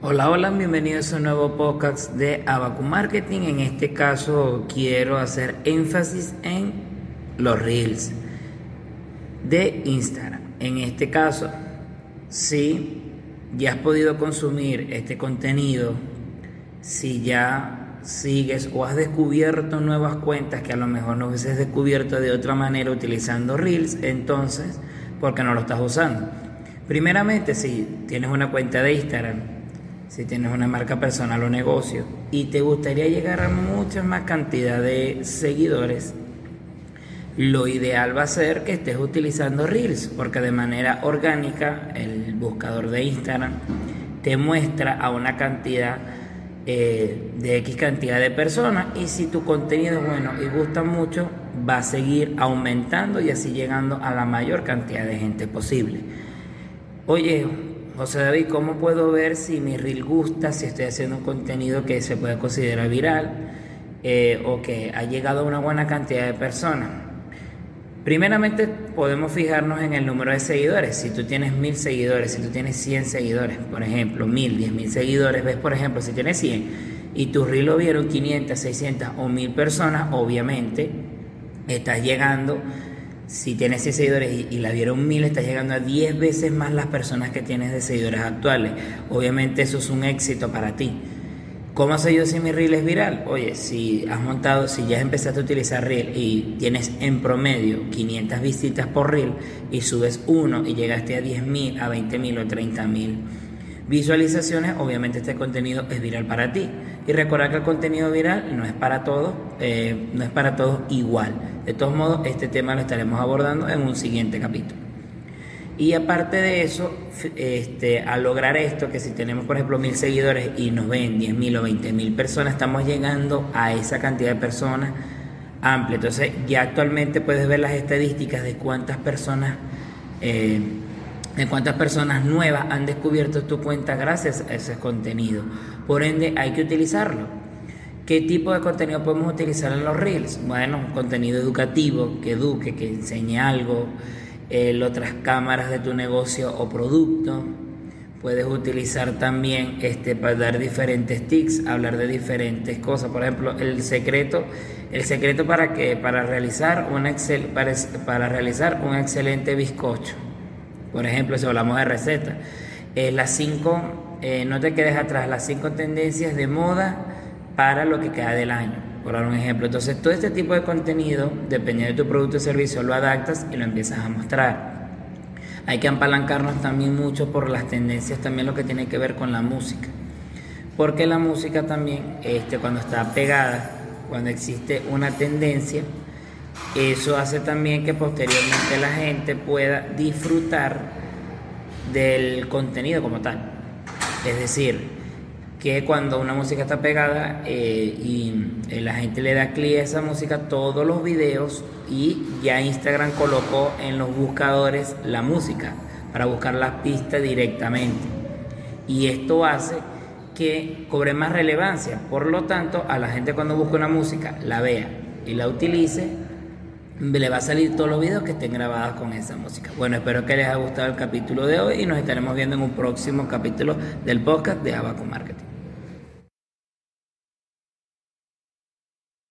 Hola, hola, bienvenidos a un nuevo podcast de Abacu Marketing. En este caso quiero hacer énfasis en los reels de Instagram. En este caso, si ya has podido consumir este contenido, si ya sigues o has descubierto nuevas cuentas que a lo mejor no hubieses descubierto de otra manera utilizando reels, entonces, ¿por qué no lo estás usando? Primeramente, si tienes una cuenta de Instagram, si tienes una marca personal o negocio y te gustaría llegar a mucha más cantidad de seguidores, lo ideal va a ser que estés utilizando Reels, porque de manera orgánica el buscador de Instagram te muestra a una cantidad eh, de X cantidad de personas y si tu contenido es bueno y gusta mucho, va a seguir aumentando y así llegando a la mayor cantidad de gente posible. Oye, José David, ¿cómo puedo ver si mi reel gusta, si estoy haciendo un contenido que se puede considerar viral eh, o que ha llegado a una buena cantidad de personas? Primeramente podemos fijarnos en el número de seguidores. Si tú tienes mil seguidores, si tú tienes 100 seguidores, por ejemplo, mil, diez mil seguidores, ves por ejemplo, si tienes 100 y tu reel lo vieron 500, 600 o mil personas, obviamente estás llegando si tienes 100 seguidores y, la vieron 1000, estás llegando a 10 veces más las personas que tienes de seguidores actuales. Obviamente eso es un éxito para ti. ¿Cómo sé yo si mi reel es viral? Oye, si has montado, si ya empezaste a utilizar reel y tienes en promedio 500 visitas por reel y subes uno y llegaste a 10.000, a 20.000 o 30.000 visualizaciones, obviamente este contenido es viral para ti. Y recuerda que el contenido viral no es para todos, eh, no es para todos igual. De todos modos, este tema lo estaremos abordando en un siguiente capítulo. Y aparte de eso, este, al lograr esto, que si tenemos por ejemplo mil seguidores y nos ven 10 mil o 20 mil personas, estamos llegando a esa cantidad de personas amplia. Entonces ya actualmente puedes ver las estadísticas de cuántas personas eh, de cuántas personas nuevas han descubierto tu cuenta gracias a ese contenido. Por ende, hay que utilizarlo. ¿Qué tipo de contenido podemos utilizar en los Reels? Bueno, contenido educativo, que eduque, que enseñe algo, eh, otras cámaras de tu negocio o producto. Puedes utilizar también este, para dar diferentes tips, hablar de diferentes cosas. Por ejemplo, el secreto, el secreto para que para realizar un excel, para, para realizar un excelente bizcocho por ejemplo, si hablamos de recetas, eh, las cinco, eh, no te quedes atrás, las cinco tendencias de moda para lo que queda del año, por dar un ejemplo. Entonces, todo este tipo de contenido, dependiendo de tu producto o servicio, lo adaptas y lo empiezas a mostrar. Hay que apalancarnos también mucho por las tendencias, también lo que tiene que ver con la música. Porque la música también, este, cuando está pegada, cuando existe una tendencia, eso hace también que posteriormente la gente pueda disfrutar del contenido como tal. Es decir, que cuando una música está pegada eh, y eh, la gente le da clic a esa música, todos los videos y ya Instagram colocó en los buscadores la música para buscar las pistas directamente. Y esto hace que cobre más relevancia. Por lo tanto, a la gente cuando busca una música, la vea y la utilice, le va a salir todos los videos que estén grabados con esa música. Bueno, espero que les haya gustado el capítulo de hoy y nos estaremos viendo en un próximo capítulo del podcast de Abaco Marketing.